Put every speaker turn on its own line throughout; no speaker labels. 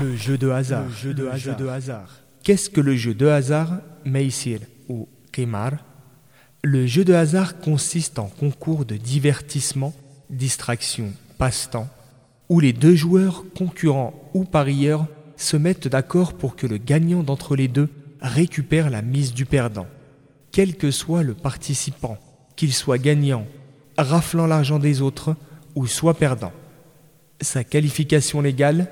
Le jeu de hasard. Le jeu de, hasard. Qu'est-ce que le jeu de hasard, Meisir ou Qimar Le jeu de hasard consiste en concours de divertissement, distraction, passe-temps, où les deux joueurs, concurrents ou parieurs, se mettent d'accord pour que le gagnant d'entre les deux récupère la mise du perdant. Quel que soit le participant, qu'il soit gagnant, raflant l'argent des autres ou soit perdant. Sa qualification légale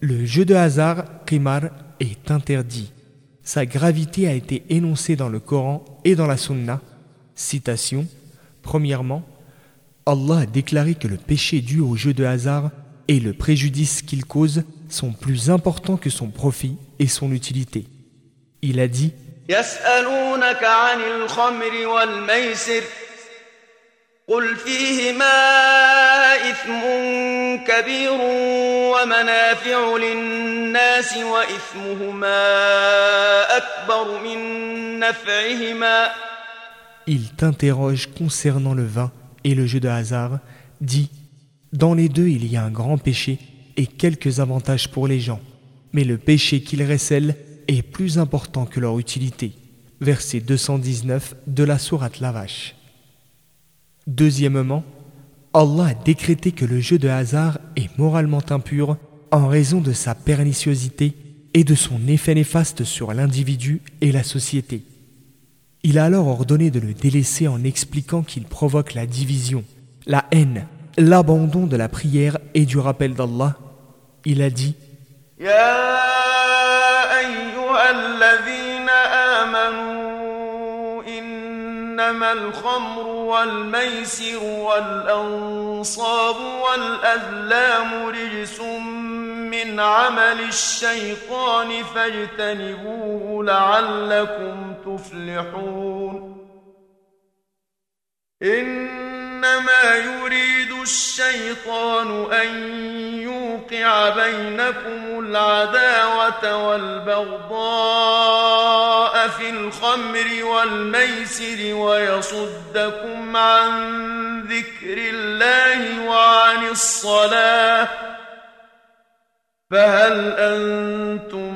le jeu de hasard, Qimar, est interdit. Sa gravité a été énoncée dans le Coran et dans la Sunna. Citation Premièrement, Allah a déclaré que le péché dû au jeu de hasard et le préjudice qu'il cause sont plus importants que son profit et son utilité. Il a dit il t'interroge concernant le vin et le jeu de hasard, dit Dans les deux il y a un grand péché et quelques avantages pour les gens, mais le péché qu'ils récèlent est plus important que leur utilité. Verset 219 de la Sourate La Vache. Deuxièmement, Allah a décrété que le jeu de hasard est moralement impur en raison de sa perniciosité et de son effet néfaste sur l'individu et la société. Il a alors ordonné de le délaisser en expliquant qu'il provoque la division, la haine, l'abandon de la prière et du rappel d'Allah. Il a dit إنما الخمر والميسر والأنصاب والأذلام رجس من عمل الشيطان فاجتنبوه لعلكم تفلحون إنما يريد الشيطان أن يوقع بينكم العداوة والبغضاء في الخمر والميسر ويصدكم عن ذكر الله وعن الصلاة فهل أنتم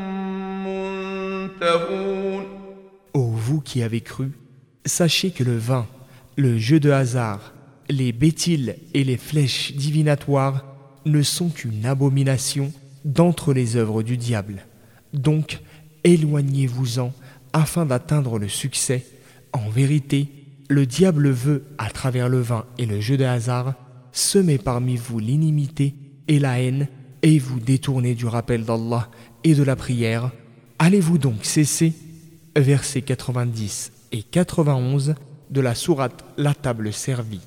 منتهون؟ Ô vous qui avez cru, sachez que le vin le jeu de hasard, les bétiles et les flèches divinatoires ne sont qu'une abomination d'entre les œuvres du diable. Donc, éloignez-vous-en afin d'atteindre le succès. En vérité, le diable veut, à travers le vin et le jeu de hasard, semer parmi vous l'inimité et la haine et vous détourner du rappel d'Allah et de la prière. Allez-vous donc cesser? Versets 90 et 91 de la sourate La table servie.